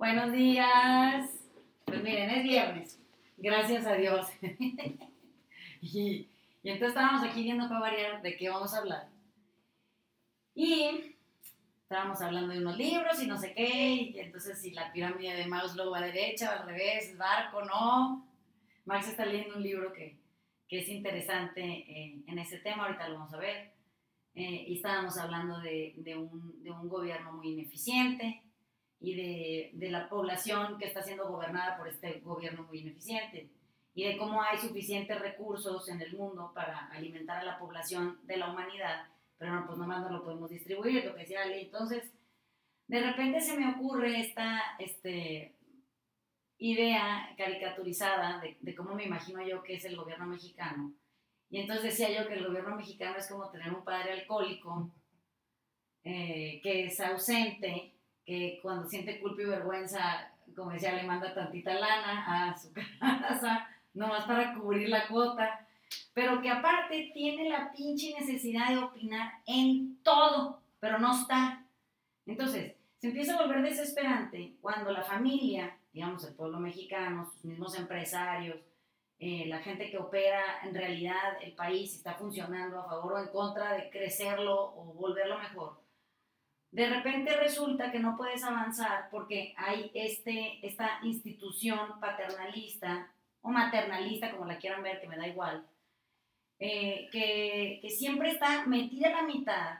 Buenos días. Pues miren, es viernes. Gracias a Dios. y, entonces estábamos aquí viendo para variar de qué vamos a hablar. Y estábamos hablando de unos libros y no sé qué. Y entonces si la pirámide de Maslow va a derecha o al revés, barco, no. Max está leyendo un libro que, es interesante eh, en ese tema, ahorita lo vamos a ver. Eh, y estábamos hablando de, un, de un gobierno muy ineficiente y de, de, la población que está siendo gobernada por este gobierno muy ineficiente y de cómo hay suficientes recursos en el mundo para alimentar a la población de la humanidad, pero no, pues nomás no lo podemos distribuir, lo que decía ley. Entonces, de repente se me ocurre esta este, idea caricaturizada de, de cómo me imagino yo que es el gobierno mexicano. Y entonces decía yo que el gobierno mexicano es como tener un padre alcohólico eh, que es ausente, que cuando siente culpa y vergüenza, como decía, le manda tantita lana a su casa, nomás para cubrir la cuota, pero que aparte tiene la pinche necesidad de opinar en todo, pero no está. Entonces, se empieza a volver desesperante cuando la familia, digamos el pueblo mexicano, sus mismos empresarios, eh, la gente que opera en realidad el país está funcionando a favor o en contra de crecerlo o volverlo mejor de repente resulta que no puedes avanzar porque hay este, esta institución paternalista o maternalista, como la quieran ver, que me da igual, eh, que, que, siempre está metida en la mitad,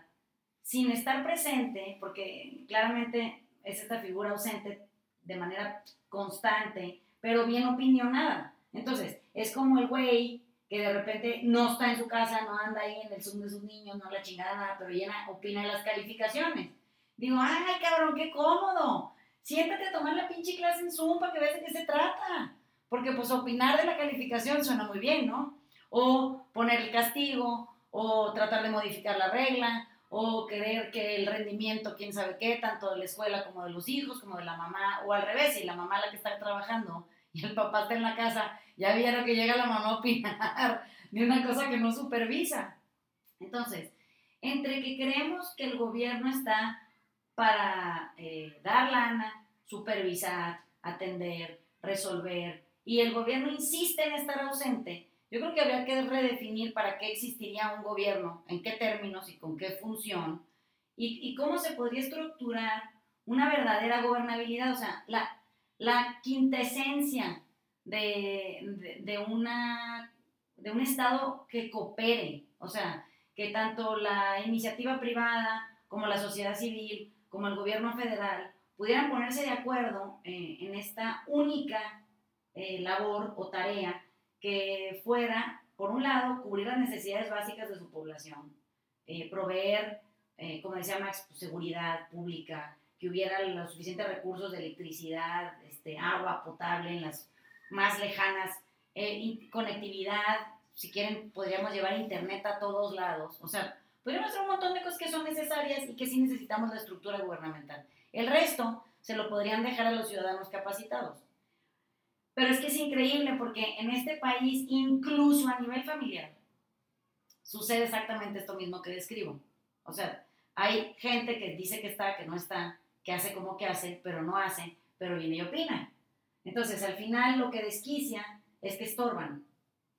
sin estar presente, porque claramente es esta figura ausente de manera constante, pero bien opinionada. Entonces, es como el güey que de repente no está en su casa, no anda ahí en el Zoom de sus niños, no la chingada pero llena, opina las calificaciones. Digo, ay, cabrón, qué cómodo. Siéntate a tomar la pinche clase en Zoom para que veas de qué se trata. Porque pues opinar de la calificación suena muy bien, ¿no? O poner el castigo, o tratar de modificar la regla, o querer que el rendimiento, quién sabe qué, tanto de la escuela como de los hijos, como de la mamá, o al revés, si la mamá la que está trabajando y el papá está en la casa, ya vieron que llega la mamá a opinar de una cosa que no supervisa. Entonces, entre que creemos que el gobierno está para eh, dar lana, supervisar, atender, resolver, y el gobierno insiste en estar ausente, yo creo que habría que redefinir para qué existiría un gobierno, en qué términos y con qué función, y, cómo se podría estructurar una verdadera gobernabilidad, o sea, la, la quintesencia de, de, una, de un Estado que coopere, o sea, que tanto la iniciativa privada como la sociedad civil como el gobierno federal pudieran ponerse de acuerdo eh, en esta única eh, labor o tarea que fuera, por un lado, cubrir las necesidades básicas de su población, eh, proveer, como decía Max, pues, seguridad pública, que hubiera los suficientes recursos de electricidad, este, agua potable en las más lejanas, conectividad, si quieren podríamos llevar internet a todos lados, o sea, Podríamos hacer un montón de cosas que son necesarias y que sí necesitamos la estructura gubernamental. El resto se lo podrían dejar a los ciudadanos capacitados. Pero es que es increíble porque en este país, incluso a nivel familiar, sucede exactamente esto mismo que describo. O sea, hay gente que dice que está, que no está, que hace como que hace, pero no hace, pero viene y opina. Entonces, al final lo que desquicia es que estorban.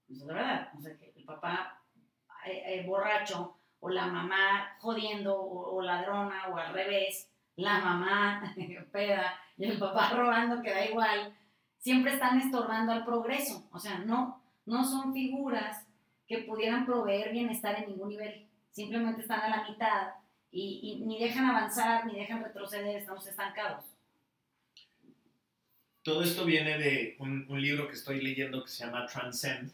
Eso es la verdad. O sea, que el papá eh, eh, borracho o la mamá jodiendo o, ladrona o al revés, la mamá peda y el papá robando, que da igual, siempre están estorbando al progreso. O sea, no, no son figuras que pudieran proveer bienestar en ningún nivel. Simplemente están a la mitad y, ni dejan avanzar ni dejan retroceder, estamos estancados. Todo esto viene de un, libro que estoy leyendo que se llama Transcend,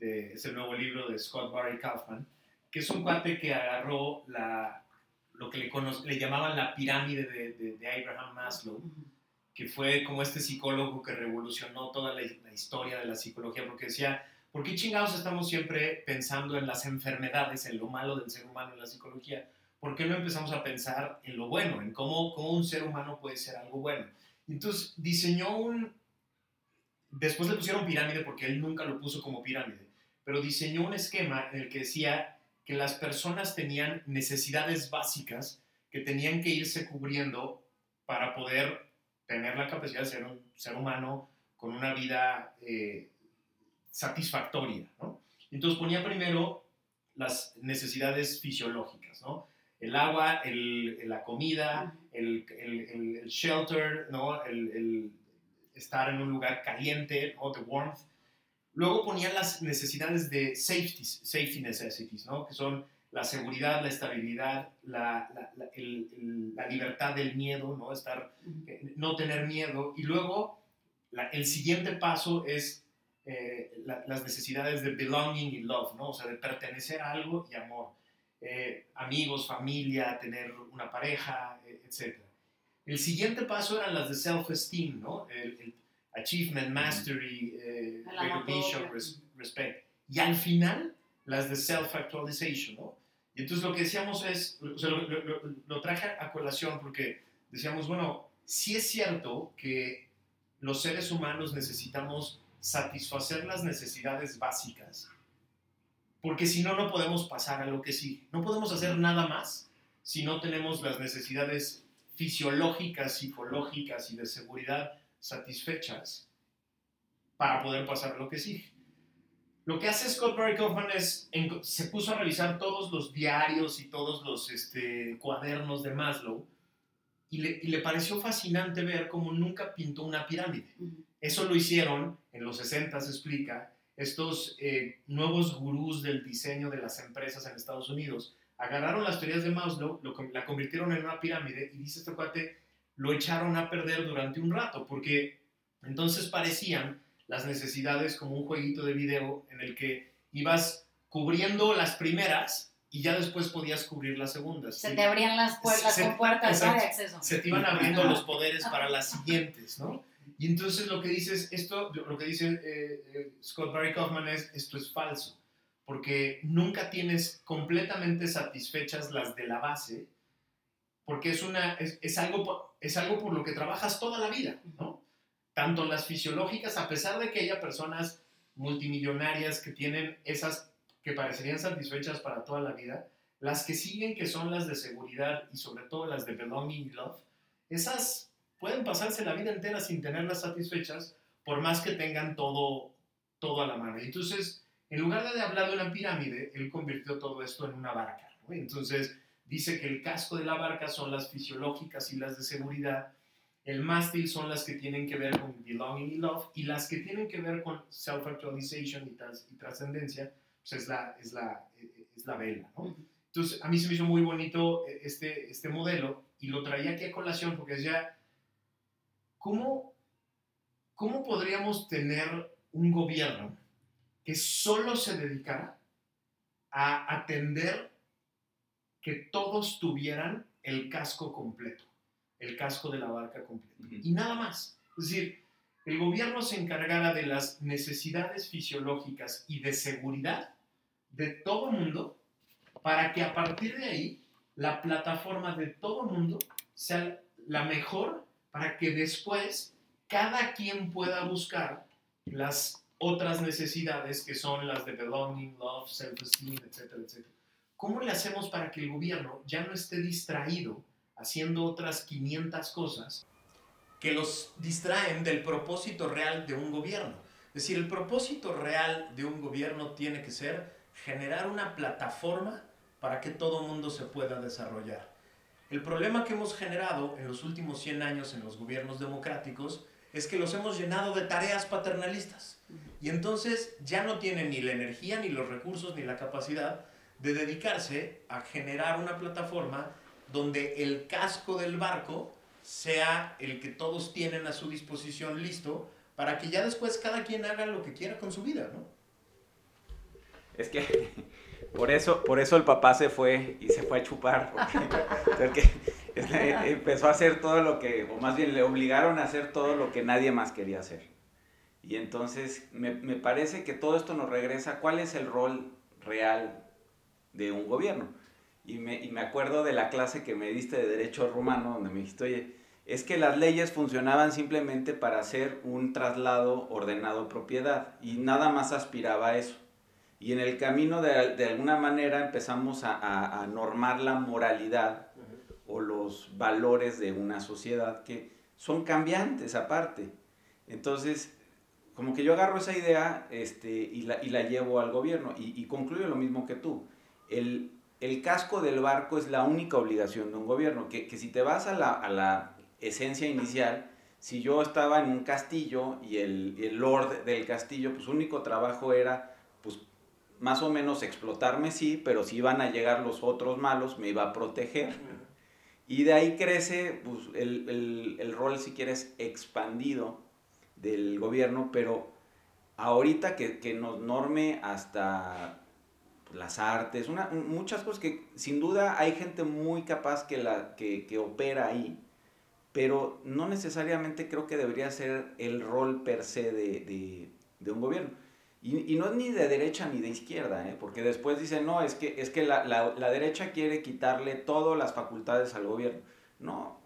es el nuevo libro de Scott Barry Kaufman que es un cuate que agarró la, lo que le, le llamaban la pirámide de, de, Abraham Maslow, que fue como este psicólogo que revolucionó toda la, historia de la psicología, porque decía, ¿por qué chingados estamos siempre pensando en las enfermedades, en lo malo del ser humano en la psicología? ¿Por qué no empezamos a pensar en lo bueno, en cómo, cómo un ser humano puede ser algo bueno? Entonces diseñó un... Después le pusieron pirámide porque él nunca lo puso como pirámide, pero diseñó un esquema en el que decía que las personas tenían necesidades básicas que tenían que irse cubriendo para poder tener la capacidad de ser un ser humano con una vida eh, satisfactoria, ¿no? Entonces ponía primero las necesidades fisiológicas, ¿no? El agua, el, la comida, el, el, el, shelter, ¿no? El, estar en un lugar caliente, o the warmth. Luego ponía las necesidades de safety, safety necessities, ¿no? Que son la seguridad, la estabilidad, la, la, la libertad del miedo, ¿no? Estar, eh, no tener miedo. Y luego el siguiente paso es eh, las necesidades de belonging y love, ¿no? O sea, de pertenecer a algo y amor. Eh, amigos, familia, tener una pareja, e, etc. El siguiente paso eran las de self-esteem, ¿no? El, achievement, mastery, eh, recognition, respect. Y al final, las de self-actualization, ¿no? Y entonces lo que decíamos es, o sea, lo, lo, traje a colación porque decíamos, bueno, sí es cierto que los seres humanos necesitamos satisfacer las necesidades básicas, porque si no, no podemos pasar a lo que sí. No podemos hacer nada más si no tenemos las necesidades fisiológicas, psicológicas y de seguridad satisfechas para poder pasar a lo que sigue. Lo que hace Scott Barry Kaufman es, se puso a revisar todos los diarios y todos los este, cuadernos de Maslow y le, y le, pareció fascinante ver cómo nunca pintó una pirámide. Eso lo hicieron, en los 60 se explica, estos eh, nuevos gurús del diseño de las empresas en Estados Unidos. Agarraron las teorías de Maslow, lo, la convirtieron en una pirámide y dice este cuate, lo echaron a perder durante un rato, porque entonces parecían las necesidades como un jueguito de video en el que ibas cubriendo las primeras y ya después podías cubrir las segundas. Se te abrían las, puertas, con puertas de acceso. Se te iban abriendo los poderes para las siguientes, ¿no? Y entonces lo que dice esto, lo que dice eh, eh, Scott Barry Kaufman es, esto es falso, porque nunca tienes completamente satisfechas las de la base, porque es, una, es, algo, es algo por lo que trabajas toda la vida, ¿no? Tanto las fisiológicas, a pesar de que haya personas multimillonarias que tienen esas que parecerían satisfechas para toda la vida, las que siguen, que son las de seguridad y sobre todo las de belonging love, esas pueden pasarse la vida entera sin tenerlas satisfechas, por más que tengan todo, todo a la mano. Entonces, en lugar de hablar de una pirámide, él convirtió todo esto en una barca. Entonces, dice que el casco de la barca son las fisiológicas y las de seguridad, el mástil son las que tienen que ver con belonging y love, y las que tienen que ver con self-actualization y, trascendencia, pues es la, es la, es la vela. Entonces, a mí se me hizo muy bonito eh, este, este modelo y lo traía aquí a colación porque ya ¿cómo, ¿cómo podríamos tener un gobierno que solo se dedicara a atender que todos tuvieran el casco completo, el casco de la barca completo, y nada más? Es decir, el gobierno se encargara de las necesidades fisiológicas y de seguridad de todo mundo para que a partir de ahí la plataforma de todo mundo sea la mejor para que después cada quien pueda buscar las otras necesidades que son las de belonging, love, self-esteem, etcétera, etcétera. ¿Cómo le hacemos para que el gobierno ya no esté distraído haciendo otras 500 cosas que los distraen del propósito real de un gobierno? Es decir, el propósito real de un gobierno tiene que ser generar una plataforma para que todo mundo se pueda desarrollar. El problema que hemos generado en los últimos 100 años en los gobiernos democráticos es que los hemos llenado de tareas paternalistas. Y entonces ya no tienen ni la energía, ni los recursos, ni la capacidad de dedicarse a generar una plataforma donde el casco del barco sea el que todos tienen a su disposición listo para que ya después cada quien haga lo que quiera con su vida, ¿no? Es que por eso, por eso el papá se fue y se fue a chupar, porque, empezó a hacer todo lo que, o más bien le obligaron a hacer todo lo que nadie más quería hacer. Y entonces me, me parece que todo esto nos regresa, ¿cuál es el rol real de un gobierno? Y me, y me acuerdo de la clase que me diste de Derecho Romano, donde me dijiste, oye, es que las leyes funcionaban simplemente para hacer un traslado ordenado propiedad y nada más aspiraba a eso. Y en el camino, de, de alguna manera, empezamos a, a, normar la moralidad o los valores de una sociedad que son cambiantes aparte. Entonces, como que yo agarro esa idea este, y, la, y la llevo al gobierno y, y concluyo lo mismo que tú. El, el, casco del barco es la única obligación de un gobierno, que, que si te vas a la, a la, esencia inicial, si yo estaba en un castillo y el, el lord del castillo, pues su único trabajo era, pues, más o menos explotarme, sí, pero si iban a llegar los otros malos, me iba a proteger. Y de ahí crece pues, el, el, el, rol, si quieres, expandido del gobierno, pero ahorita que, que nos norme hasta las artes, muchas cosas que sin duda hay gente muy capaz que, opera ahí, pero no necesariamente creo que debería ser el rol per se de, un gobierno. Y, no es ni de derecha ni de izquierda, ¿eh? porque después dicen, no, es que, es que la, derecha quiere quitarle todas las facultades al gobierno. No,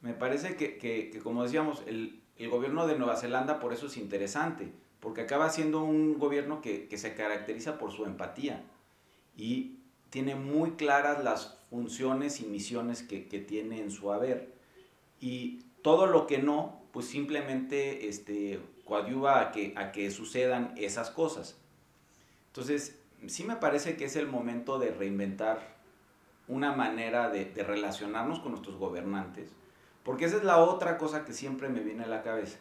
me parece que, como decíamos, el, gobierno de Nueva Zelanda por eso es interesante, porque acaba siendo un gobierno que se caracteriza por su empatía y tiene muy claras las funciones y misiones que, que tiene en su haber. Y todo lo que no, pues simplemente este, coadyuva a que, a que sucedan esas cosas. Entonces, sí me parece que es el momento de reinventar una manera de, relacionarnos con nuestros gobernantes, porque esa es la otra cosa que siempre me viene a la cabeza.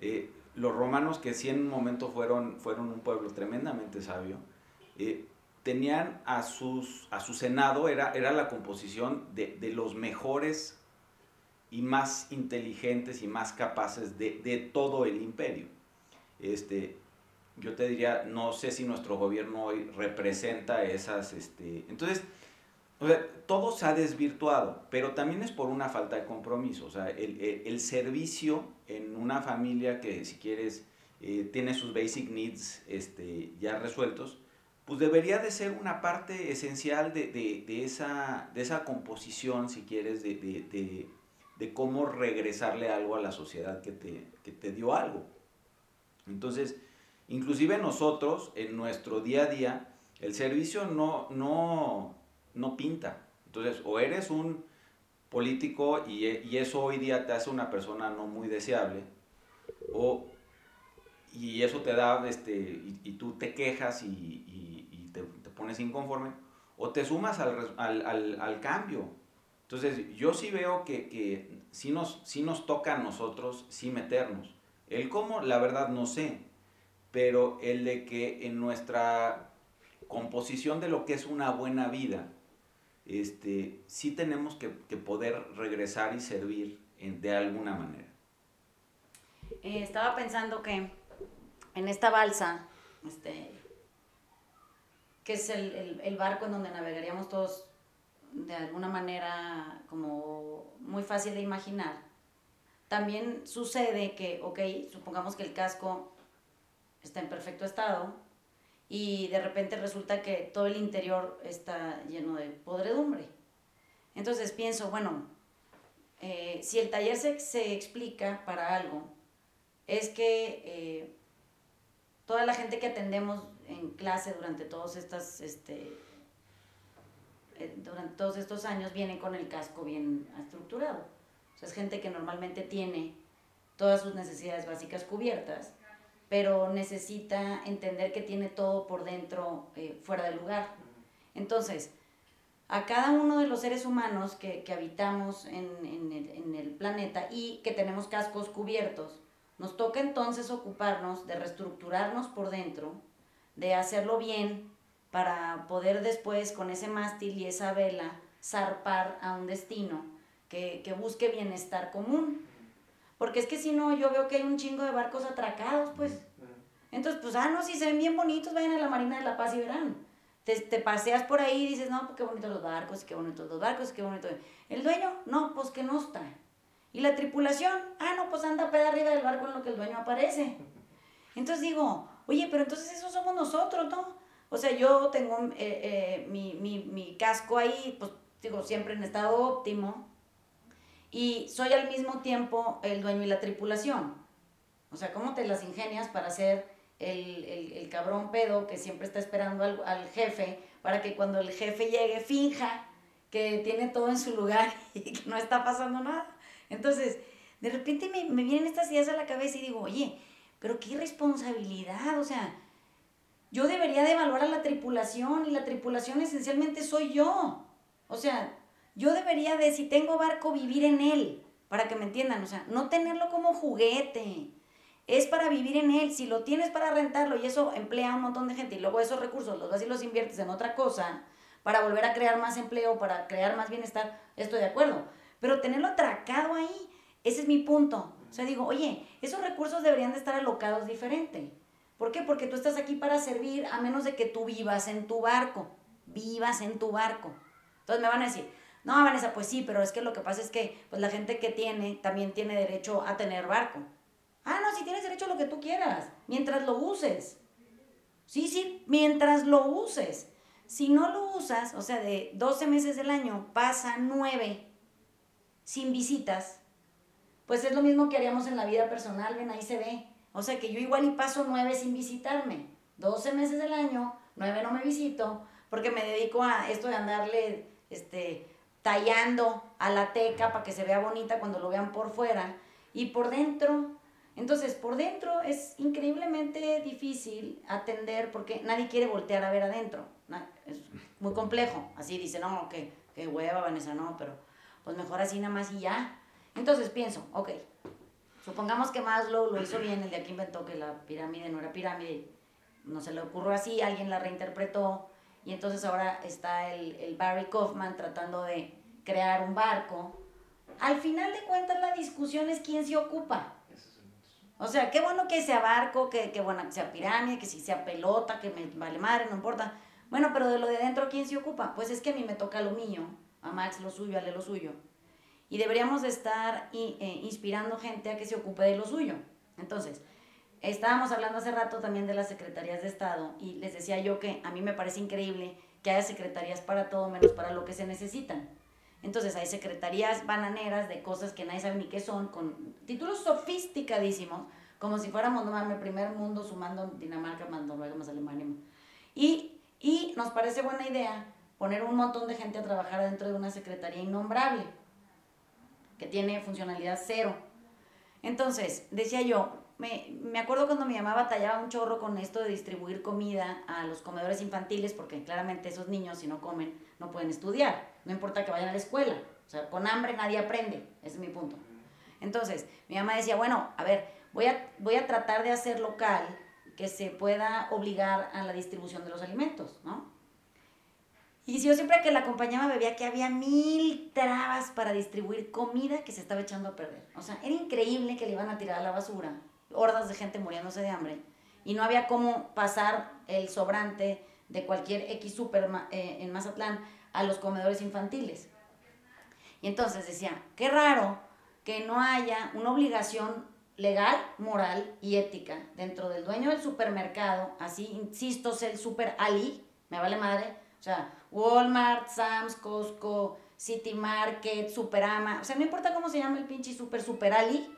Eh, los romanos, que sí en un momento fueron, fueron un pueblo tremendamente sabio, eh, tenían a, sus, a su senado, era, era la composición de, de los mejores y más inteligentes y más capaces de, de, todo el imperio. Este, yo te diría, no sé si nuestro gobierno hoy representa esas... Este, entonces, todo se ha desvirtuado, pero también es por una falta de compromiso. O sea, el, el, el servicio en una familia que, si quieres, eh, tiene sus basic needs este, ya resueltos, pues debería de ser una parte esencial de, de, de esa, de esa composición, si quieres, de, de, cómo regresarle algo a la sociedad que te, que te dio algo. Entonces, inclusive nosotros, en nuestro día a día, el servicio no, no, no pinta. Entonces, o eres un político y, y, eso hoy día te hace una persona no muy deseable, o, y eso te da, este, y, tú te quejas y, pones inconforme, o te sumas al, al, al, cambio. Entonces, yo sí veo que, que sí, nos, sí nos toca a nosotros, sí meternos. El cómo, la verdad, no sé, pero el de que en nuestra composición de lo que es una buena vida, este, sí tenemos que, que poder regresar y servir en, de alguna manera. Eh, estaba pensando que en esta balsa, este, que es el, el, barco en donde navegaríamos todos de alguna manera como muy fácil de imaginar, también sucede que, ok, supongamos que el casco está en perfecto estado y de repente resulta que todo el interior está lleno de podredumbre. Entonces pienso, bueno, eh, si el taller se, se, explica para algo, es que eh, toda la gente que atendemos en clase durante todos estas, este, eh, durante todos estos años viene con el casco bien estructurado. O sea, es gente que normalmente tiene todas sus necesidades básicas cubiertas pero necesita entender que tiene todo por dentro eh, fuera de lugar. Entonces, a cada uno de los seres humanos que, que habitamos en, en, el, en, el, planeta y que tenemos cascos cubiertos, nos toca entonces ocuparnos de reestructurarnos por dentro, de hacerlo bien para poder después con ese mástil y esa vela zarpar a un destino que, que busque bienestar común. Porque es que si no, yo veo que hay un chingo de barcos atracados, pues. Entonces, pues, ah, no, si se ven bien bonitos, vayan a la Marina de la Paz y verán. Te, te paseas por ahí y dices, no, pues qué bonitos los barcos, qué bonitos los barcos, qué bonito. El dueño, no, pues que no está. Y la tripulación, ah, no, pues anda peda arriba del barco en lo que el dueño aparece. Entonces digo, oye, pero entonces eso somos nosotros, ¿no? O sea, yo tengo eh, eh, mi, mi, mi casco ahí, pues digo, siempre en estado óptimo, y soy al mismo tiempo el dueño y la tripulación. O sea, ¿cómo te las ingenias para ser el, el, el cabrón pedo que siempre está esperando al, al, jefe para que cuando el jefe llegue finja que tiene todo en su lugar y que no está pasando nada? Entonces, de repente me, me vienen estas ideas a la cabeza y digo, oye, pero qué irresponsabilidad, o sea, yo debería de evaluar a la tripulación y la tripulación esencialmente soy yo. O sea, yo debería de, si tengo barco, vivir en él, para que me entiendan, o sea, no tenerlo como juguete. Es para vivir en él. Si lo tienes para rentarlo y eso emplea a un montón de gente y luego esos recursos los vas y los inviertes en otra cosa para volver a crear más empleo, para crear más bienestar, estoy de acuerdo. Pero tenerlo atracado ahí, ese es mi punto. O sea, digo, oye, esos recursos deberían de estar alocados diferente. ¿Por qué? Porque tú estás aquí para servir a menos de que tú vivas en tu barco. Vivas en tu barco. Entonces me van a decir, no, Vanessa, pues sí, pero es que lo que pasa es que pues la gente que tiene también tiene derecho a tener barco. Ah, no, si tienes derecho a lo que tú quieras, mientras lo uses. Sí, sí, mientras lo uses. Si no lo usas, o sea, de 12 meses del año pasa 9 sin visitas, pues es lo mismo que haríamos en la vida personal, ven, ahí se ve. O sea que yo igual y paso 9 sin visitarme. 12 meses del año, 9 no me visito, porque me dedico a esto de andarle este, tallando a la teca para que se vea bonita cuando lo vean por fuera. Y por dentro, entonces por dentro es increíblemente difícil atender porque nadie quiere voltear a ver adentro. Es muy complejo. Así dice, no, que hueva, Vanessa, no, pero pues mejor así nada más y ya. Entonces pienso, ok, supongamos que Maslow lo hizo bien, el de aquí inventó que la pirámide no era pirámide, no se le ocurrió así, alguien la reinterpretó, y entonces ahora está el, el Barry Kaufman tratando de crear un barco. Al final de cuentas la discusión es quién se ocupa. O sea, qué bueno que sea barco, que, que bueno que sea pirámide, que si sea pelota, que me vale madre, no importa. Bueno, pero de lo de dentro, ¿quién se ocupa? Pues es que a mí me toca lo mío, a Max lo suyo, a Ale lo suyo. Y deberíamos de estar eh, inspirando gente a que se ocupe de lo suyo. Entonces, Estábamos hablando hace rato también de las secretarías de Estado y les decía yo que a mí me parece increíble que haya secretarías para todo menos para lo que se necesitan. Entonces hay secretarías bananeras de cosas que nadie sabe ni qué son, con títulos sofisticadísimos, como si fuéramos, no mames, primer mundo sumando Dinamarca, más Noruega, más Alemania. Y, y nos parece buena idea poner un montón de gente a trabajar dentro de una secretaría innombrable, que tiene funcionalidad cero. Entonces, decía yo, me, me, acuerdo cuando mi mamá batallaba un chorro con esto de distribuir comida a los comedores infantiles, porque claramente esos niños si no comen no pueden estudiar, no importa que vayan a la escuela, o sea, con hambre nadie aprende, ese es mi punto. Entonces, mi mamá decía, bueno, a ver, voy a, voy a tratar de hacer local que se pueda obligar a la distribución de los alimentos, ¿no? Y si yo siempre que la acompañaba veía que había mil trabas para distribuir comida que se estaba echando a perder. O sea, era increíble que le iban a tirar a la basura hordas de gente muriéndose de hambre y no había cómo pasar el sobrante de cualquier X super eh, en Mazatlán a los comedores infantiles. Y entonces decía, qué raro que no haya una obligación legal, moral y ética dentro del dueño del supermercado, así, insisto, es el super Ali, me vale madre, sea, Walmart, Sam's, Costco, City Market, Superama, o sea, no importa cómo se llama el pinche super, super Ali,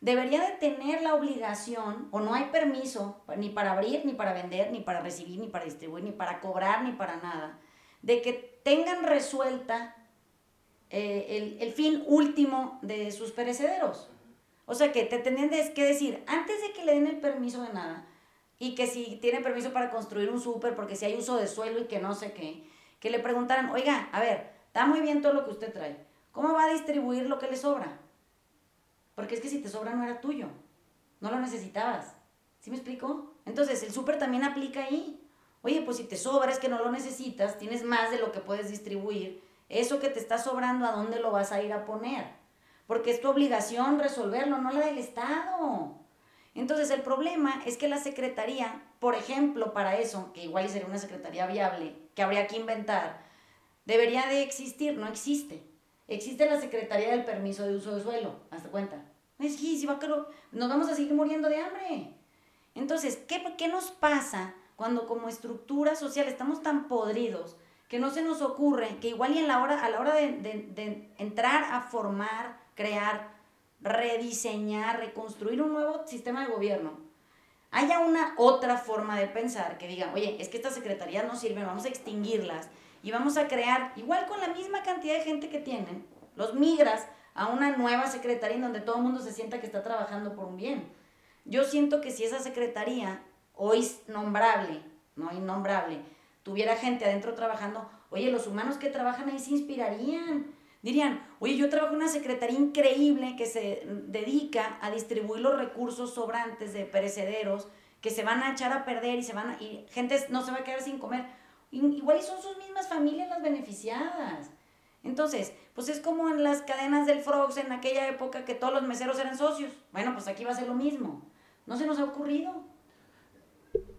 debería de tener la obligación, o no hay permiso, ni para abrir, ni para vender, ni para recibir, ni para distribuir, ni para cobrar, ni para nada, de que tengan resuelta eh, el, fin último de sus perecederos. O sea, que te tendrían que decir, antes de que le den el permiso de nada, y que si tiene permiso para construir un súper, porque si hay uso de suelo y que no sé qué, que le preguntaran, oiga, a ver, está muy bien todo lo que usted trae, ¿cómo va a distribuir lo que le sobra? Porque es que si te sobra no era tuyo, no lo necesitabas. ¿Sí me explico? Entonces el súper también aplica ahí. Oye, pues si te sobra es que no lo necesitas, tienes más de lo que puedes distribuir. Eso que te está sobrando, ¿a dónde lo vas a ir a poner? Porque es tu obligación resolverlo, no la del Estado. Entonces el problema es que la Secretaría, por ejemplo, para eso, que igual sería una Secretaría viable, que habría que inventar, debería de existir, no existe. Existe la Secretaría del Permiso de Uso de Suelo, hasta cuenta. Es que si va nos vamos a seguir muriendo de hambre. Entonces, ¿qué, ¿qué nos pasa cuando como estructura social estamos tan podridos que no se nos ocurre que igual y en la hora, a la hora de, de entrar a formar, crear, rediseñar, reconstruir un nuevo sistema de gobierno, haya una otra forma de pensar que diga, oye, es que estas secretarías no sirven, vamos a extinguirlas y vamos a crear, igual con la misma cantidad de gente que tienen, los migras a una nueva secretaría en donde todo el mundo se sienta que está trabajando por un bien. Yo siento que si esa secretaría, hoy nombrable, no innombrable, tuviera gente adentro trabajando, oye, los humanos que trabajan ahí se inspirarían. Dirían, oye, yo trabajo en una secretaría increíble que se dedica a distribuir los recursos sobrantes de perecederos que se van a echar a perder y se van a, y gente no se va a quedar sin comer. Igual y son sus mismas familias las beneficiadas. Entonces, pues es como en las cadenas del Frogs en aquella época que todos los meseros eran socios. Bueno, pues aquí va a ser lo mismo. No se nos ha ocurrido.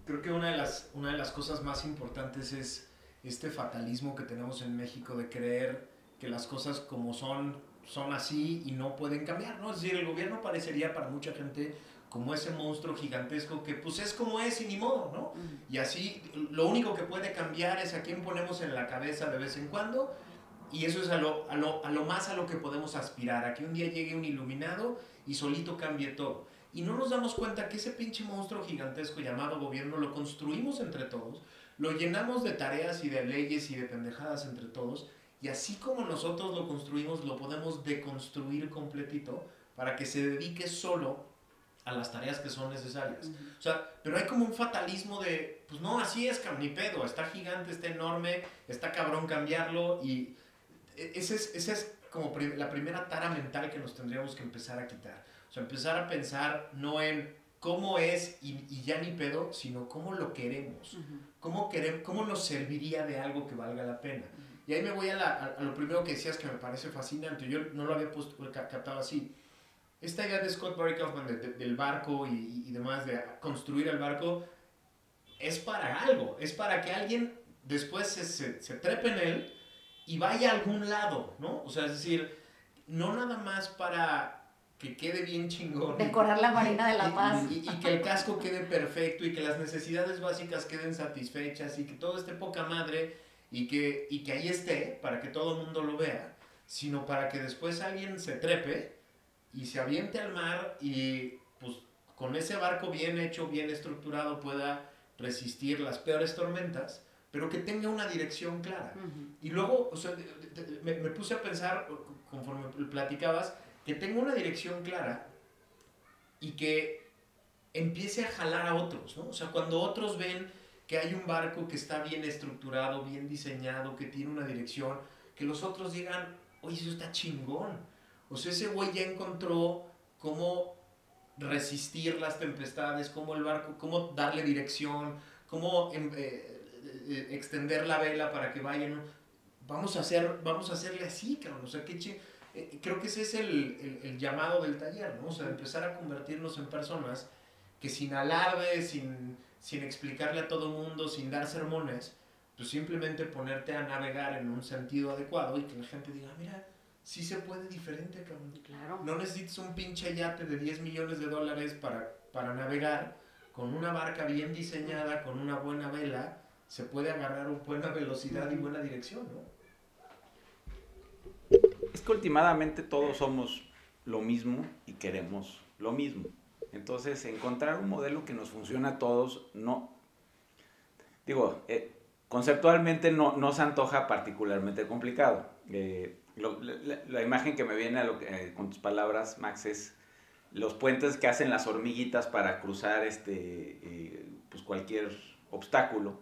Creo que una de las, una de las cosas más importantes es este fatalismo que tenemos en México de creer que las cosas como son son así y no pueden cambiar, ¿no? Es decir, el gobierno parecería para mucha gente como ese monstruo gigantesco que pues es como es y ni modo, ¿no? Y así lo único que puede cambiar es a quién ponemos en la cabeza de vez en cuando y eso es a lo, a lo, a lo más a lo que podemos aspirar, a que un día llegue un iluminado y solito cambie todo. Y no nos damos cuenta que ese pinche monstruo gigantesco llamado gobierno lo construimos entre todos, lo llenamos de tareas y de leyes y de pendejadas entre todos, y así como nosotros lo construimos, lo podemos deconstruir completito para que se dedique solo a las tareas que son necesarias. O sea, pero hay como un fatalismo de, pues no, así es, ni pedo, está gigante, está enorme, está cabrón cambiarlo y e-, esa es, ese es como la primera tara mental que nos tendríamos que empezar a quitar. O sea, empezar a pensar no en cómo es y, y ya ni pedo, sino cómo lo queremos. cómo, queremos, cómo nos serviría de algo que valga la pena. Y ahí me voy a, la, a, lo primero que decías que me parece fascinante. Yo no lo había puesto, captado así. Esta idea de Scott Barry Kaufman del barco y, y, demás, de construir el barco, es para algo. Es para que alguien después se, se, se trepe en él y vaya a algún lado, ¿no? O sea, es decir, no nada más para que quede bien chingón. Decorar la Marina de la Paz. Y, que el casco quede perfecto y que las necesidades básicas queden satisfechas y que todo esté poca madre y que, y que ahí esté para que todo el mundo lo vea, sino para que después alguien se trepe y se aviente al mar y pues con ese barco bien hecho, bien estructurado pueda resistir las peores tormentas, pero que tenga una dirección clara. Y luego, o sea, me, me puse a pensar, conforme platicabas, que tenga una dirección clara y que empiece a jalar a otros, ¿no? O sea, cuando otros ven que hay un barco que está bien estructurado, bien diseñado, que tiene una dirección, que los otros digan, oye, eso está chingón. O sea, ese güey ya encontró cómo resistir las tempestades, cómo el barco, cómo darle dirección, cómo em, eh, eh, extender la vela para que vayan. Vamos a, hacer, vamos a hacerle así, cabrón. O sea, qué chingón eh, creo que ese es el, el, llamado del taller, ¿no? O sea, empezar a convertirnos en personas que sin alarde, sin, sin explicarle a todo el mundo, sin dar sermones, pues simplemente ponerte a navegar en un sentido adecuado y que la gente diga, mira, sí se puede diferente, cabrón. Claro. No necesitas un pinche yate de 10 millones de dólares para, para navegar. Con una barca bien diseñada, con una buena vela, se puede agarrar buena velocidad y buena dirección, ¿no? Es que últimamente todos somos lo mismo y queremos lo mismo. Entonces, encontrar un modelo que nos funcione a todos, no. Digo, eh, conceptualmente no, no, se antoja particularmente complicado. Eh, la, imagen que me viene a lo eh, con tus palabras, Max, es los puentes que hacen las hormiguitas para cruzar este, pues cualquier obstáculo.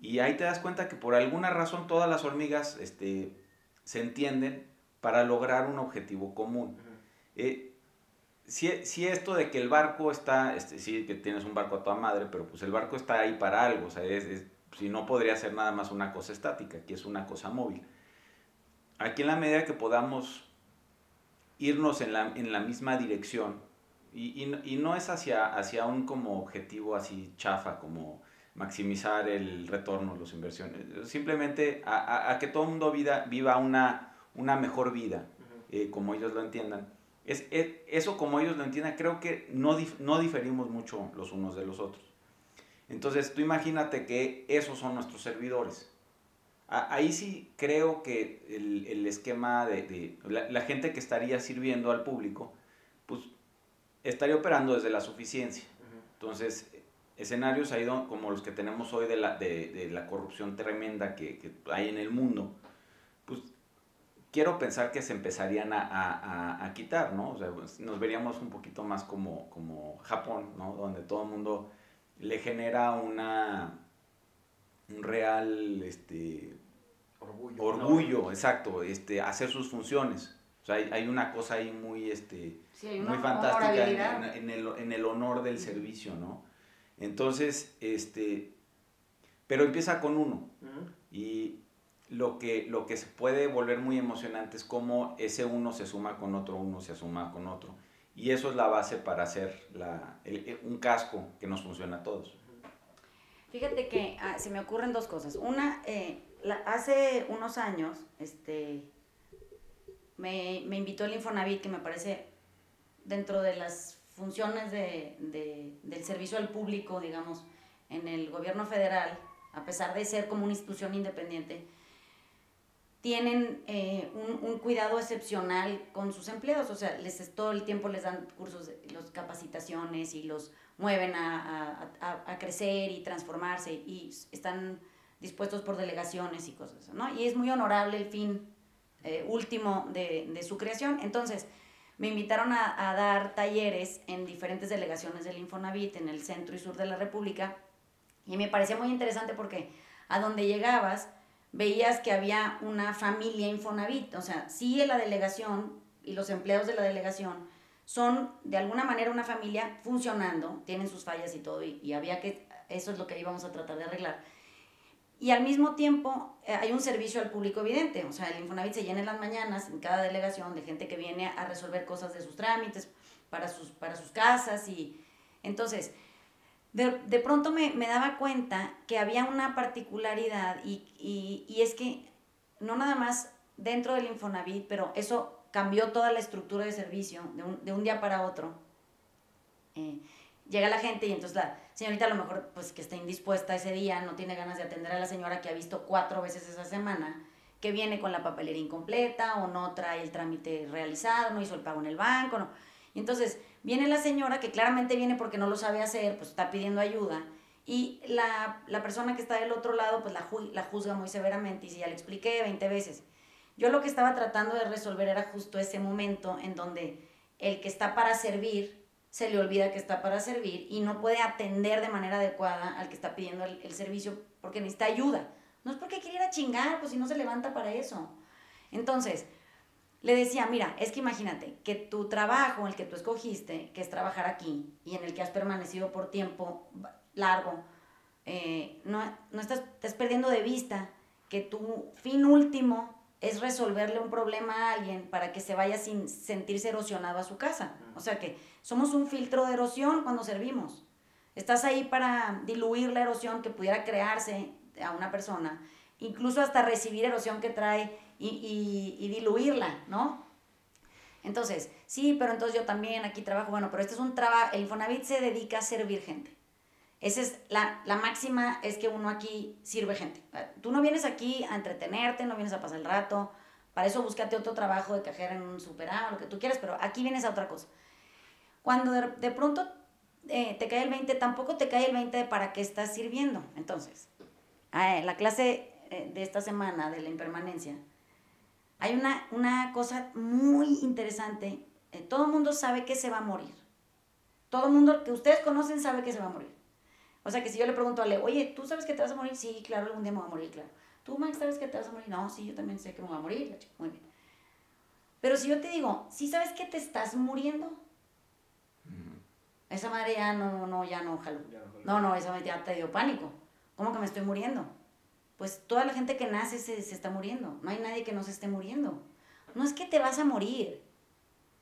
Y ahí te das cuenta que por alguna razón todas las hormigas este, se entienden para lograr un objetivo común. Eh, si, si, esto de que el barco está, este, sí que tienes un barco a toda madre, pero pues el barco está ahí para algo, o sea, si no podría ser nada más una cosa estática, aquí es una cosa móvil. Aquí en la medida que podamos irnos en la, en la misma dirección, y, y, y, no es hacia, hacia un como objetivo así chafa, como maximizar el retorno, las inversiones, simplemente a, a, a que todo el mundo vida, viva una una mejor vida, eh, como ellos lo entiendan. Es, eso como ellos lo entiendan, creo que no, no diferimos mucho los unos de los otros. Entonces, tú imagínate que esos son nuestros servidores. ahí sí creo que el, el esquema de, de la, gente que estaría sirviendo al público, pues estaría operando desde la suficiencia. Entonces, escenarios ahí como los que tenemos hoy de la, de, de la corrupción tremenda que, que, hay en el mundo, quiero pensar que se empezarían a, a, a, quitar, ¿no? O sea, pues, nos veríamos un poquito más como, como Japón, ¿no? Donde todo el mundo le genera una, un real, este, Orgullo. orgullo, exacto, este, hacer sus funciones. O sea, hay, hay una cosa ahí muy, este, Sí, hay una muy fantástica en, el, en el honor del servicio, ¿no? Entonces, este, pero empieza con uno. Y lo que, lo que se puede volver muy emocionante es cómo ese uno se suma con otro, uno se suma con otro. Y eso es la base para hacer la, el- un casco que nos funciona a todos. Fíjate que ah, se me ocurren dos cosas. Una, eh, hace unos años, este, me, me invitó el Infonavit, que me parece dentro de las funciones de- del servicio al público, digamos, en el gobierno federal, a pesar de ser como una institución independiente, tienen eh, un, un cuidado excepcional con sus empleados, o sea, les todo el tiempo les dan cursos, los capacitaciones y los mueven a, a- a- a crecer y transformarse y están dispuestos por delegaciones y cosas, ¿no? Y es muy honorable el fin eh, último de, de su creación. Entonces, me invitaron a, a dar talleres en diferentes delegaciones del Infonavit, en el centro y sur de la República, y me parecía muy interesante porque a donde llegabas veías que había una familia Infonavit, o sea, sí la delegación y los empleados de la delegación son de alguna manera una familia funcionando, tienen sus fallas y todo, y, y había que, eso es lo que íbamos a tratar de arreglar. Y al mismo tiempo eh, hay un servicio al público evidente, o sea, el Infonavit se llena en las mañanas en cada delegación de gente que viene a resolver cosas de sus trámites para sus, para sus casas y entonces de, de pronto me, me daba cuenta que había una particularidad y, y, y es que no nada más dentro del Infonavit, pero eso cambió toda la estructura de servicio de un, de un día para otro. Eh, llega la gente y entonces la señorita a lo mejor pues que está indispuesta ese día, no tiene ganas de atender a la señora que ha visto cuatro veces esa semana, que viene con la papelera incompleta o no trae el trámite realizado, no hizo el pago en el banco, no. Y entonces viene la señora que claramente viene porque no lo sabe hacer, pues está pidiendo ayuda. Y la, la persona que está del otro lado, pues la, ju- la juzga muy severamente y si ya le expliqué 20 veces. Yo lo que estaba tratando de resolver era justo ese momento en donde el que está para servir se le olvida que está para servir y no puede atender de manera adecuada al que está pidiendo el, servicio porque necesita ayuda. No es porque quiere ir a chingar, pues si no se levanta para eso. Entonces, le decía, mira, es que imagínate que tu trabajo, el que tú escogiste, que es trabajar aquí y en el que has permanecido por tiempo largo, eh, no, no estás, estás perdiendo de vista que tu fin último es resolverle un problema a alguien para que se vaya sin sentirse erosionado a su casa. O sea que somos un filtro de erosión cuando servimos. Estás ahí para diluir la erosión que pudiera crearse a una persona, incluso hasta recibir erosión que trae y, y- diluirla, ¿no? Entonces, sí, pero entonces yo también aquí trabajo, bueno, pero este es un trabajo, el Infonavit se dedica a servir gente. Esa es la, la máxima, es que uno aquí sirve gente. Tú no vienes aquí a entretenerte, no vienes a pasar el rato, para eso búscate otro trabajo de cajera en un supermercado, lo que tú quieras, pero aquí vienes a otra cosa. Cuando de, de pronto eh, te cae el 20, tampoco te cae el 20 de para qué estás sirviendo. Entonces, ah, en la clase eh, de esta semana de la impermanencia, hay una, una cosa muy interesante. Eh, todo el mundo sabe que se va a morir. Todo el mundo que ustedes conocen sabe que se va a morir. O sea que si yo le pregunto a Ale, oye, ¿tú sabes que te vas a morir? Sí, claro, algún día me voy a morir, claro. ¿Tú, Max, sabes que te vas a morir? No, sí, yo también sé que me voy a morir. Muy bien. Pero si yo te digo, ¿sí sabes que te estás muriendo? Esa madre ya no, no, ya no, jaló. Ya no jaló. No, no, esa madre ya te dio pánico. ¿Cómo que me estoy muriendo? Pues toda la gente que nace se, se está muriendo. No hay nadie que no se esté muriendo. No es que te vas a morir.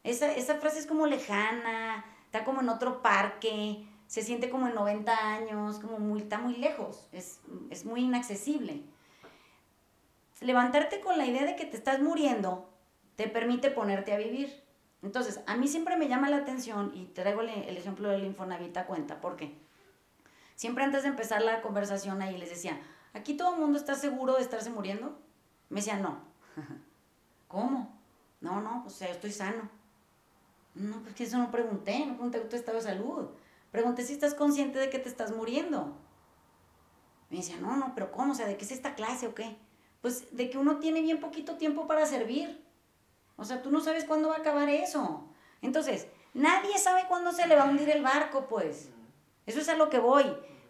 Esa, esa frase es como lejana, está como en otro parque, se siente como en 90 años, como muy, está muy lejos, es, es muy inaccesible. Levantarte con la idea de que te estás muriendo te permite ponerte a vivir. Entonces, a mí siempre me llama la atención, y traigo el, el ejemplo del Infonavit a cuenta, porque siempre antes de empezar la conversación ahí les decía, ¿aquí todo el mundo está seguro de estarse muriendo? Me decían, no. ¿Cómo? No, no, pues o sea, yo estoy sano. No, pues que eso no pregunté, no pregunté tu estado de salud. Pregunté si estás consciente de que te estás muriendo. Me decía, no, no, pero ¿cómo? O sea, ¿de qué es esta clase o qué? Pues de que uno tiene bien poquito tiempo para servir. O sea, tú no sabes cuándo va a acabar eso. Entonces, nadie sabe cuándo se le va a hundir el barco, pues. Eso es a lo que voy.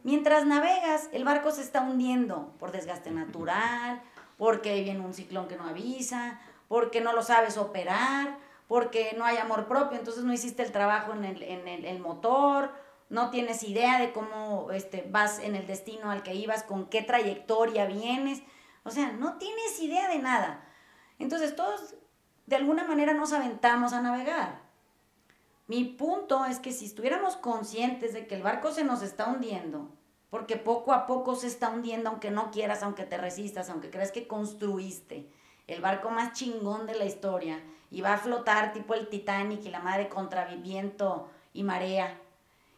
Mientras navegas, el barco se está hundiendo por desgaste natural, porque viene un ciclón que no avisa, porque no lo sabes operar, porque no hay amor propio, entonces no hiciste el trabajo en el, en el, motor, no tienes idea de cómo este, vas en el destino al que ibas, con qué trayectoria vienes, o sea, no tienes idea de nada. Entonces todos de alguna manera nos aventamos a navegar. Mi punto es que si estuviéramos conscientes de que el barco se nos está hundiendo, porque poco a poco se está hundiendo, aunque no quieras, aunque te resistas, aunque creas que construiste el barco más chingón de la historia y va a flotar tipo el Titanic y la madre contra viento y marea.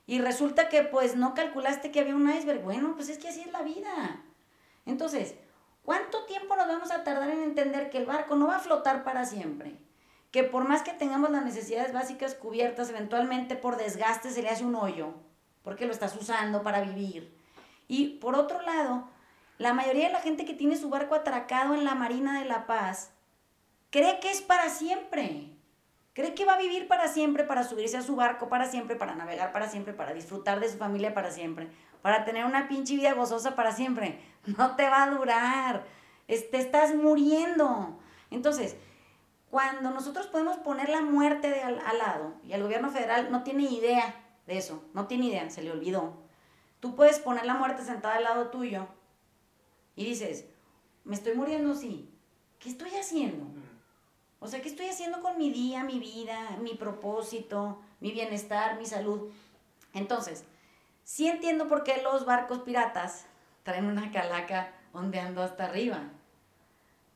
Y resulta que pues no calculaste que había un iceberg. Bueno, pues es que así es la vida. Entonces, ¿cuánto tiempo nos vamos a tardar en entender que el barco no va a flotar para siempre? Que por más que tengamos las necesidades básicas cubiertas, eventualmente por desgaste se le hace un hoyo, porque lo estás usando para vivir. Y por otro lado, la mayoría de la gente que tiene su barco atracado en la Marina de La Paz cree que es para siempre. Cree que va a vivir para siempre, para subirse a su barco para siempre, para navegar para siempre, para disfrutar de su familia para siempre, para tener una pinche vida gozosa para siempre. No te va a durar. Te estás muriendo. Entonces, cuando nosotros podemos poner la muerte de al, al lado, y el gobierno federal no tiene idea de eso, no tiene idea, se le olvidó. Tú puedes poner la muerte sentada al lado tuyo y dices, me estoy muriendo, sí. ¿Qué estoy haciendo? O sea, ¿qué estoy haciendo con mi día, mi vida, mi propósito, mi bienestar, mi salud? Entonces, sí entiendo por qué los barcos piratas traen una calaca ondeando hasta arriba.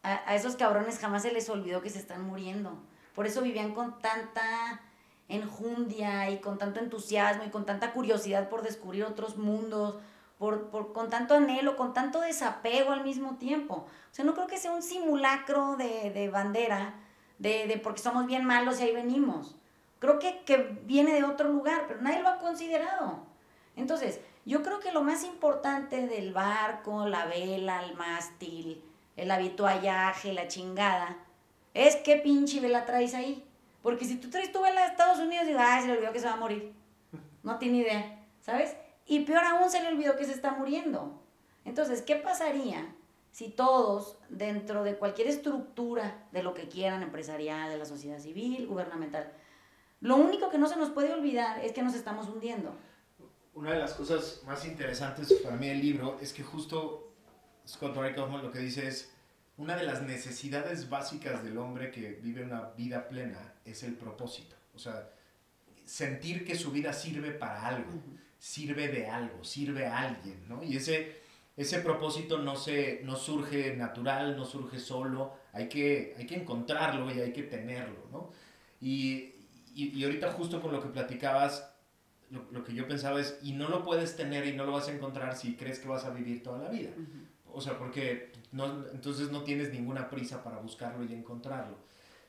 A, a, esos cabrones jamás se les olvidó que se están muriendo. Por eso vivían con tanta enjundia y con tanto entusiasmo y con tanta curiosidad por descubrir otros mundos, por, por, con tanto anhelo, con tanto desapego al mismo tiempo. O sea, no creo que sea un simulacro de, de bandera, de, de, porque somos bien malos y ahí venimos. Creo que, que viene de otro lugar, pero nadie lo ha considerado. Entonces, yo creo que lo más importante del barco, la vela, el mástil, el habituallaje, la chingada, es qué pinche vela traes ahí. Porque si tú traes tu vela de Estados Unidos, digo, ay, se le olvidó que se va a morir. No tiene idea, ¿sabes? Y peor aún se le olvidó que se está muriendo. Entonces, ¿qué pasaría si todos, dentro de cualquier estructura de lo que quieran, empresarial, de la sociedad civil, gubernamental, lo único que no se nos puede olvidar es que nos estamos hundiendo? Una de las cosas más interesantes para mí del libro es que justo Scott Barry Kaufman lo que dice es, una de las necesidades básicas del hombre que vive una vida plena es el propósito. O sea, sentir que su vida sirve para algo. Uh -huh sirve de algo, sirve a alguien, ¿no? Y ese, ese propósito no, se, no surge natural, no surge solo, hay que, hay que encontrarlo y hay que tenerlo, ¿no? Y, y, y ahorita justo con lo que platicabas, lo, lo, que yo pensaba es, y no lo puedes tener y no lo vas a encontrar si crees que vas a vivir toda la vida. Uh -huh. O sea, porque no, entonces no tienes ninguna prisa para buscarlo y encontrarlo.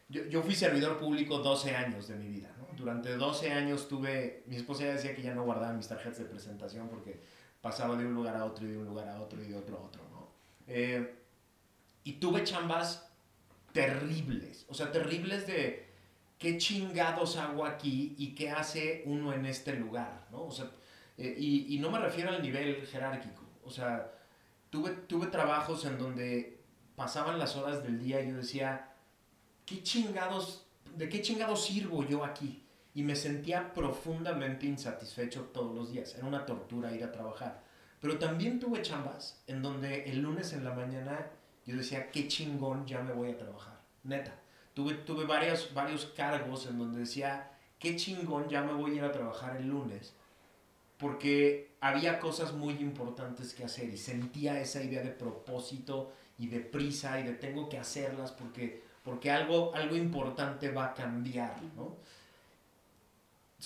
Yo, yo, fui servidor público 12 años de mi vida, ¿no? Durante 12 años tuve, mi esposa ya decía que ya no guardaba mis tarjetas de presentación porque pasaba de un lugar a otro y de un lugar a otro y de otro a otro, ¿no? Eh, y tuve chambas terribles, o sea, terribles de qué chingados hago aquí y qué hace uno en este lugar, ¿no? O sea, eh, y, y, no me refiero al nivel jerárquico, o sea, tuve, tuve trabajos en donde pasaban las horas del día y yo decía, ¿qué chingados, ¿de qué chingados sirvo yo aquí? Y me sentía profundamente insatisfecho todos los días. Era una tortura ir a trabajar. Pero también tuve chambas en donde el lunes en la mañana yo decía, qué chingón, ya me voy a trabajar. Neta. Tuve, tuve varios, varios cargos en donde decía, qué chingón, ya me voy a ir a trabajar el lunes. Porque había cosas muy importantes que hacer y sentía esa idea de propósito y de prisa y de tengo que hacerlas porque porque algo, algo importante va a cambiar, ¿no?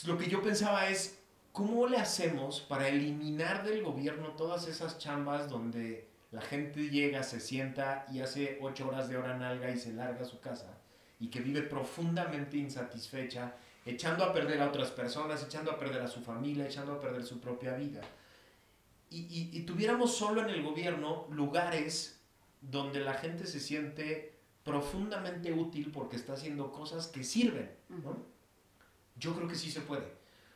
Lo que yo pensaba es, ¿cómo le hacemos para eliminar del gobierno todas esas chambas donde la gente llega, se sienta y hace ocho horas de hora nalga y se larga a su casa y que vive profundamente insatisfecha, echando a perder a otras personas, echando a perder a su familia, echando a perder su propia vida? Y, y, y tuviéramos solo en el gobierno lugares donde la gente se siente profundamente útil porque está haciendo cosas que sirven, ¿no? Yo creo que sí se puede.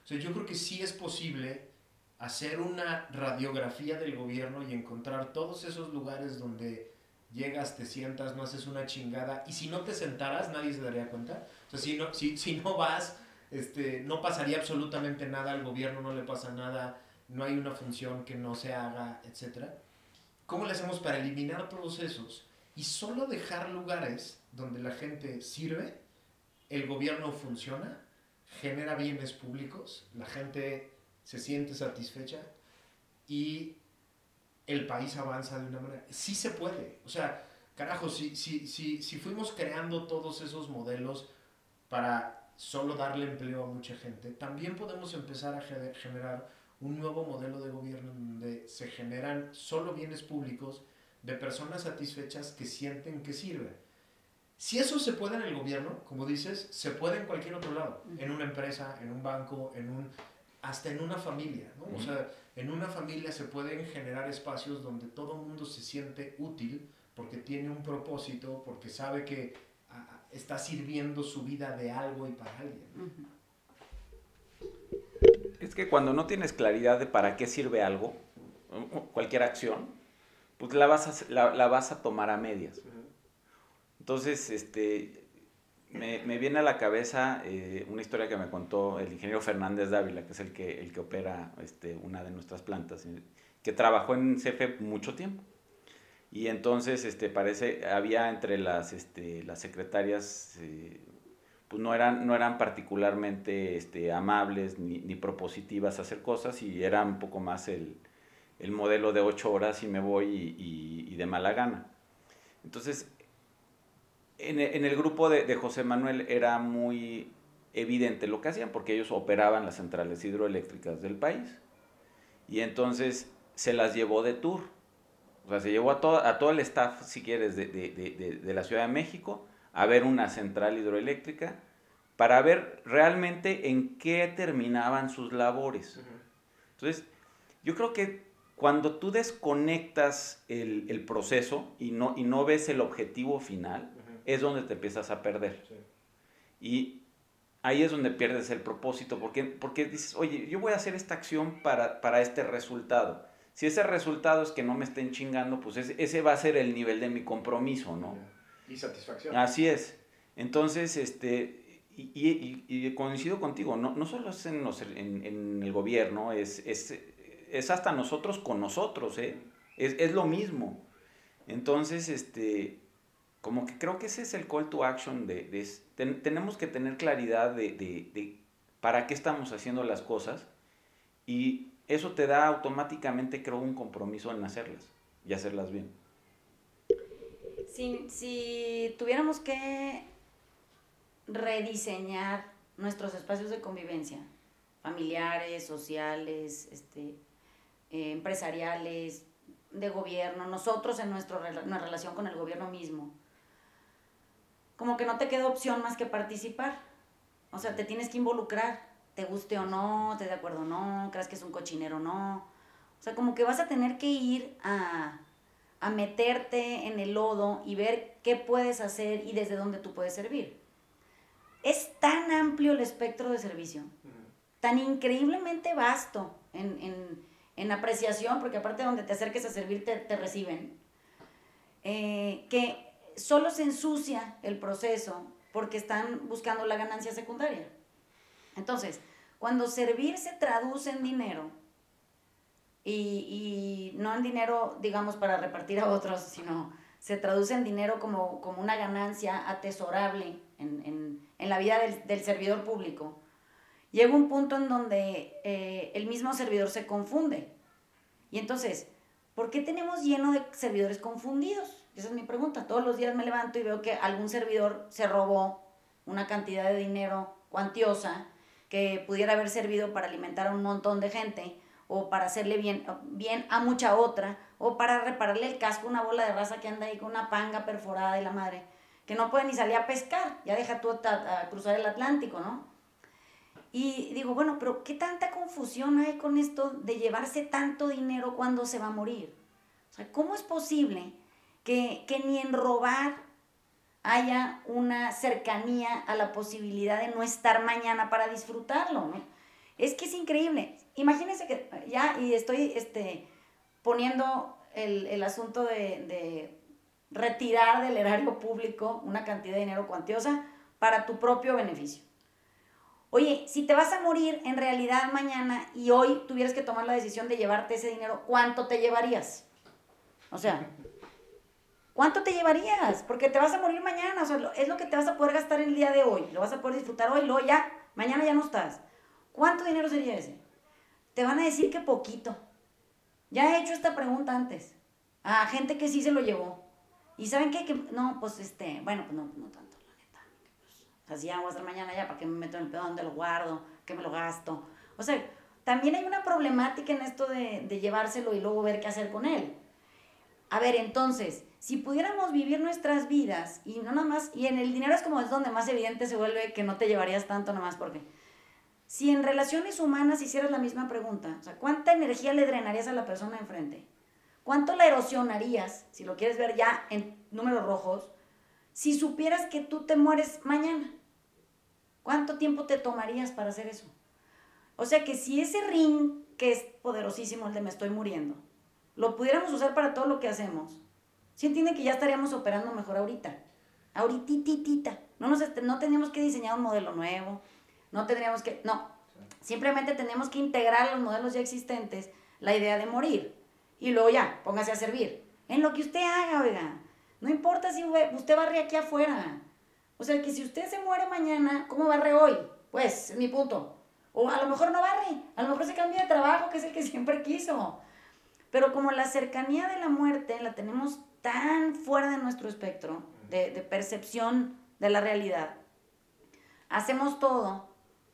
O sea, yo creo que sí es posible hacer una radiografía del gobierno y encontrar todos esos lugares donde llegas, te sientas, no haces una chingada y si no te sentaras nadie se daría cuenta. Sea, si no, si, si no vas, este, no pasaría absolutamente nada, al gobierno no le pasa nada, no hay una función que no se haga, etc. ¿Cómo le hacemos para eliminar todos esos y solo dejar lugares donde la gente sirve, el gobierno funciona, genera bienes públicos, la gente se siente satisfecha y el país avanza de una manera. Sí se puede. O sea, carajo, si, si, si, si fuimos creando todos esos modelos para solo darle empleo a mucha gente, también podemos empezar a ge- generar un nuevo modelo de gobierno donde se generan solo bienes públicos de personas satisfechas que sienten que sirven. Si eso se puede en el gobierno, como dices, se puede en cualquier otro lado, en una empresa, en un banco, en un hasta en una familia, ¿no? O sea, en una familia se pueden generar espacios donde todo el mundo se siente útil porque tiene un propósito, porque sabe que está sirviendo su vida de algo y para alguien. Es que cuando no tienes claridad de para qué sirve algo, cualquier acción, pues la vas a, la, la vas a tomar a medias. Entonces, este, me, me viene a la cabeza eh, una historia que me contó el ingeniero Fernández Dávila, que es el que, el que opera este, una de nuestras plantas, eh, que trabajó en CFE mucho tiempo. Y entonces, este, parece, había entre las, este, las secretarias, eh, pues no eran, no eran particularmente este, amables ni, ni propositivas a hacer cosas y era un poco más el, el modelo de ocho horas y me voy y, y- de mala gana. Entonces, en, en el grupo de, de José Manuel era muy evidente lo que hacían porque ellos operaban las centrales hidroeléctricas del país. Y entonces se las llevó de tour. O sea, se llevó a, todo- a todo el staff, si quieres, de, de- de- de- la Ciudad de México a ver una central hidroeléctrica para ver realmente en qué terminaban sus labores. Entonces, yo creo que cuando tú desconectas el, el proceso y no, y no ves el objetivo final, es donde te empiezas a perder. Y ahí es donde pierdes el propósito, porque, porque dices, oye, yo voy a hacer esta acción para, para este resultado. Si ese resultado es que no me estén chingando, pues ese, ese va a ser el nivel de mi compromiso, ¿no? Y satisfacción. Así es. Entonces, este, y, y- coincido contigo, no, no solo es en, los- en- en el gobierno, es, es, es hasta nosotros con nosotros, ¿eh? Es, es lo mismo. Entonces, este, como que creo que ese es el call to action de, de ten- tenemos que tener claridad de, de- de para qué estamos haciendo las cosas y eso te da automáticamente, creo, un compromiso en hacerlas y hacerlas bien. Si, si tuviéramos que rediseñar nuestros espacios de convivencia, familiares, sociales, este, eh, empresariales, de gobierno, nosotros en nuestra relación con el gobierno mismo, como que no te queda opción más que participar. O sea, te tienes que involucrar, te guste o no, te de acuerdo o no, creas que es un cochinero o no. O sea, como que vas a tener que ir a, a meterte en el lodo y ver qué puedes hacer y desde dónde tú puedes servir. Es tan amplio el espectro de servicio, tan increíblemente vasto en, en- en apreciación, porque aparte donde te acerques a servir te, te reciben, eh, que solo se ensucia el proceso porque están buscando la ganancia secundaria. Entonces, cuando servir se traduce en dinero, y, y no en dinero, digamos, para repartir a otros, sino se traduce en dinero como, como una ganancia atesorable en, en- en la vida del, del servidor público, llega un punto en donde eh, el mismo servidor se confunde. Y entonces, ¿por qué tenemos lleno de servidores confundidos? Esa es mi pregunta. Todos los días me levanto y veo que algún servidor se robó una cantidad de dinero cuantiosa que pudiera haber servido para alimentar a un montón de gente o para hacerle bien, bien a mucha otra o para repararle el casco a una bola de raza que anda ahí con una panga perforada de la madre que no puede ni salir a pescar, ya deja tú a, a cruzar el Atlántico, ¿no? Y digo, bueno, pero ¿qué tanta confusión hay con esto de llevarse tanto dinero cuando se va a morir? O sea, ¿cómo es posible que, que ni en robar haya una cercanía a la posibilidad de no estar mañana para disfrutarlo, ¿no? Es que es increíble. Imagínense que ya, y estoy este, poniendo el, el asunto de, de retirar del erario público una cantidad de dinero cuantiosa para tu propio beneficio. Oye, si te vas a morir en realidad mañana y hoy tuvieras que tomar la decisión de llevarte ese dinero, ¿cuánto te llevarías? O sea, ¿cuánto te llevarías? Porque te vas a morir mañana, o sea, es lo que te vas a poder gastar el día de hoy, lo vas a poder disfrutar hoy, luego ya, mañana ya no estás. ¿Cuánto dinero sería ese? Te van a decir que poquito. Ya he hecho esta pregunta antes a gente que sí se lo llevó. ¿Y saben qué? Que, no, pues este, bueno, pues no, no tanto, la neta. Pues, o sea, si ya voy a estar mañana ya, ¿para qué me meto en el pedo? ¿Dónde lo guardo? ¿Qué me lo gasto? O sea, también hay una problemática en esto de, de llevárselo y luego ver qué hacer con él. A ver, entonces, si pudiéramos vivir nuestras vidas y no nada más, y en el dinero es como es donde más evidente se vuelve que no te llevarías tanto nada más porque si en relaciones humanas hicieras la misma pregunta, o sea, ¿cuánta energía le drenarías a la persona enfrente? ¿Cuánto la erosionarías, si lo quieres ver ya en números rojos, si supieras que tú te mueres mañana? ¿Cuánto tiempo te tomarías para hacer eso? O sea que si ese ring, que es poderosísimo el de me estoy muriendo, lo pudiéramos usar para todo lo que hacemos, ¿sí entienden que ya estaríamos operando mejor ahorita? Ahoritititita. No, nos, no teníamos que diseñar un modelo nuevo, no tendríamos que, no, simplemente tenemos que integrar a los modelos ya existentes la idea de morir. Y luego ya, póngase a servir. En lo que usted haga, oiga. No importa si usted barre aquí afuera. O sea, que si usted se muere mañana, ¿cómo barre hoy? Pues, es mi punto. O a lo mejor no barre, a lo mejor se cambia de trabajo, que es el que siempre quiso. Pero como la cercanía de la muerte la tenemos tan fuera de nuestro espectro de, de percepción de la realidad, hacemos todo,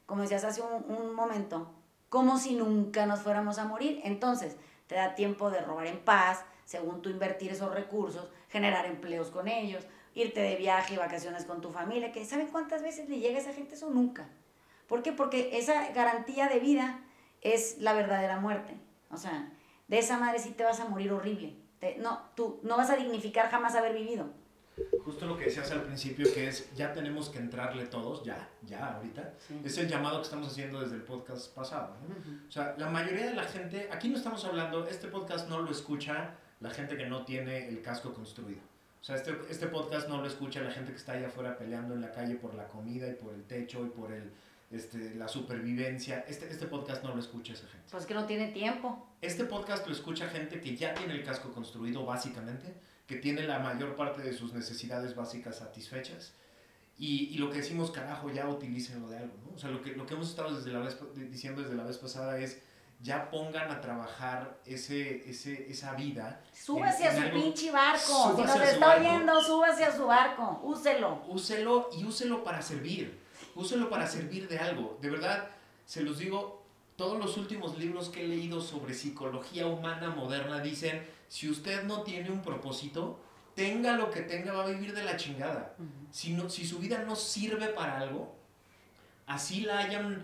como decías hace un, un momento, como si nunca nos fuéramos a morir. Entonces, te da tiempo de robar en paz, según tú invertir esos recursos, generar empleos con ellos, irte de viaje y vacaciones con tu familia, que ¿saben cuántas veces le llega a esa gente eso? Nunca. ¿Por qué? Porque esa garantía de vida es la verdadera muerte. O sea, de esa madre sí te vas a morir horrible. Te- no, tú no vas a dignificar jamás haber vivido. Justo lo que decías al principio, que es ya tenemos que entrarle todos, ya, ya, ahorita. Es el llamado que estamos haciendo desde el podcast pasado. ¿no? O sea, la mayoría de la gente, aquí no estamos hablando, este podcast no lo escucha la gente que no tiene el casco construido. O sea, este, este podcast no lo escucha la gente que está allá afuera peleando en la calle por la comida y por el techo y por el, este, la supervivencia. Este, este podcast no lo escucha esa gente. Pues que no tiene tiempo. Este podcast lo escucha gente que ya tiene el casco construido básicamente, que tiene la mayor parte de sus necesidades básicas satisfechas. Y, y lo que decimos, carajo, ya utilícenlo de algo, ¿no? O sea, lo que, lo que hemos estado desde la vez, diciendo desde la vez pasada es, ya pongan a trabajar ese, ese, esa vida. Súbase en- a en su algo- pinche barco. Si nos está oyendo, súbase a su barco. Úselo. Úselo y úselo para servir. Úselo para servir de algo. De verdad, se los digo, todos los últimos libros que he leído sobre psicología humana moderna dicen, si usted no tiene un propósito, tenga lo que tenga, va a vivir de la chingada. Si, no, si su vida no sirve para algo, así la hayan,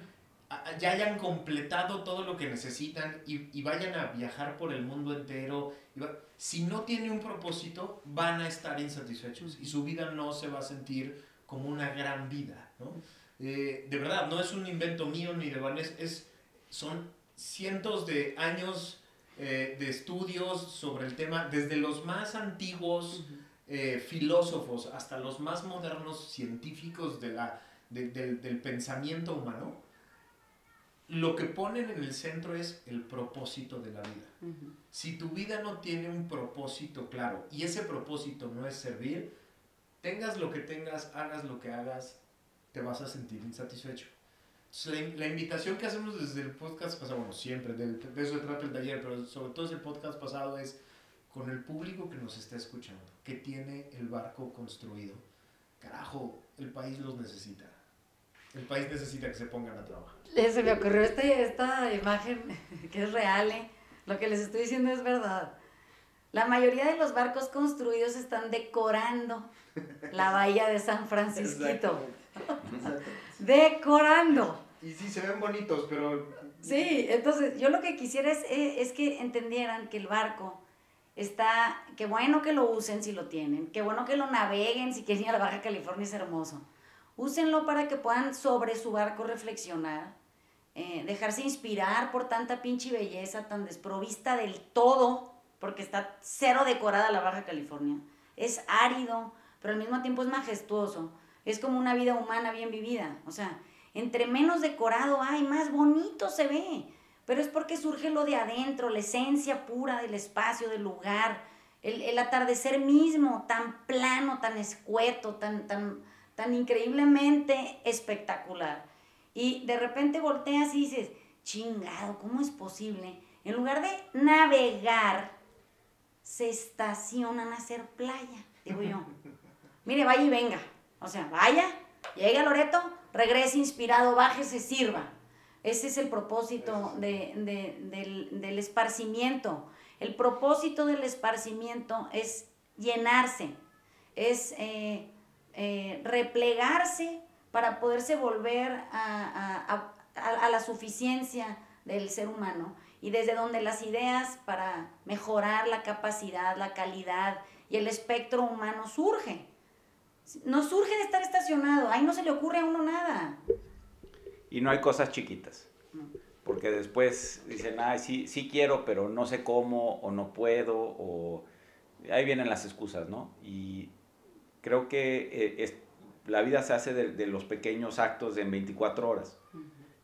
ya hayan completado todo lo que necesitan y, y vayan a viajar por el mundo entero. y va- si no tiene un propósito, van a estar insatisfechos y su vida no se va a sentir como una gran vida. ¿no? Eh, de verdad, no es un invento mío ni de Vanessa, es, son cientos de años eh, de estudios sobre el tema, desde los más antiguos eh, filósofos hasta los más modernos científicos de la, de- del- del pensamiento humano, lo que ponen en el centro es el propósito de la vida. Si tu vida no tiene un propósito claro y ese propósito no es servir, tengas lo que tengas, hagas lo que hagas, te vas a sentir insatisfecho. Entonces, la, la invitación que hacemos desde el podcast pasado, bueno, siempre, del- de eso se trata el taller, pero sobre todo desde el podcast pasado es con el público que nos está escuchando, que tiene el barco construido. Carajo, el país los necesita. El país necesita que se pongan a trabajar. Se me ocurrió este, esta imagen que es real, ¿eh? Lo que les estoy diciendo es verdad. La mayoría de los barcos construidos están decorando la bahía de San Francisquito. Decorando. Y sí, se ven bonitos, pero Sí, entonces yo lo que quisiera es, eh, es que entendieran que el barco está, qué bueno que lo usen si lo tienen, qué bueno que lo naveguen si quieren ir a la Baja California, es hermoso. Úsenlo para que puedan sobre su barco reflexionar, eh, dejarse inspirar por tanta pinche belleza tan desprovista del todo, porque está cero decorada la Baja California. Es árido, pero al mismo tiempo es majestuoso. Es como una vida humana bien vivida. O sea, entre menos decorado hay, más bonito se ve. Pero es porque surge lo de adentro, la esencia pura del espacio, del lugar, el, el atardecer mismo, tan plano, tan escueto, tan, tan, tan increíblemente espectacular. Y de repente volteas y dices, chingado, ¿cómo es posible? En lugar de navegar, se estacionan a hacer playa, digo yo. Mire, vaya y venga. O sea, vaya, llegue a Loreto, regrese inspirado, baje, se sirva. Ese es el propósito de- de- del, del esparcimiento. El propósito del esparcimiento es llenarse, es eh, eh, replegarse para poderse volver a, a- a- la suficiencia del ser humano y desde donde las ideas para mejorar la capacidad, la calidad y el espectro humano surge. No surge de estar estacionado, ahí no se le ocurre a uno nada. Y no hay cosas chiquitas. Porque después dicen, ay, sí, sí quiero, pero no sé cómo, o no puedo, o ahí vienen las excusas, ¿no? Y creo que eh, es- la vida se hace de, de los pequeños actos en 24 horas.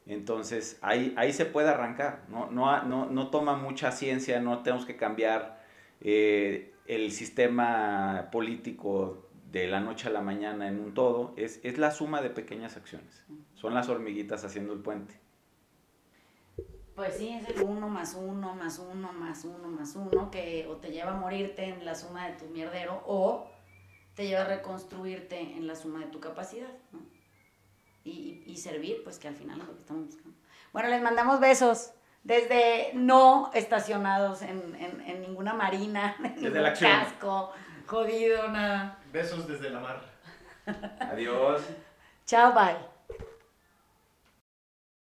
Entonces, ahí, ahí se puede arrancar. No, no, ha- no, no toma mucha ciencia, no tenemos que cambiar eh, el sistema político de la noche a la mañana en un todo. Es, es la suma de pequeñas acciones. Son las hormiguitas haciendo el puente. Pues sí, es el uno más uno más uno más uno más uno que o te lleva a morirte en la suma de tu mierdero o te lleva a reconstruirte en la suma de tu capacidad. ¿no? Y, y- y servir, pues que al final es lo que estamos buscando. Bueno, les mandamos besos desde no estacionados en, en- en ninguna marina, en Desde ningún la acción. Jodido, nada. Besos desde la mar. Adiós. Chao, bye.